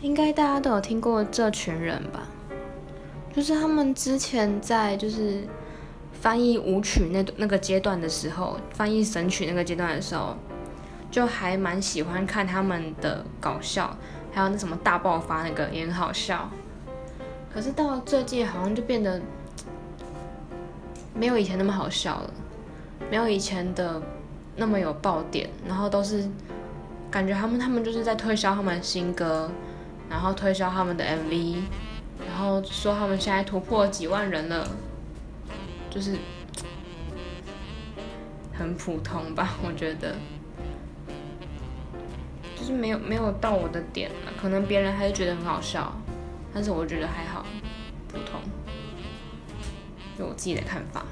应该大家都有听过这群人吧？就是他们之前在就是翻译舞曲那那个阶段的时候，翻译神曲那个阶段的时候，就还蛮喜欢看他们的搞笑，还有那什么大爆发那个也很好笑。可是到了这届好像就变得没有以前那么好笑了，没有以前的那么有爆点，然后都是感觉他们他们就是在推销他们新歌。然后推销他们的 MV，然后说他们现在突破几万人了，就是很普通吧，我觉得，就是没有没有到我的点了，可能别人还是觉得很好笑，但是我觉得还好，普通，有我自己的看法。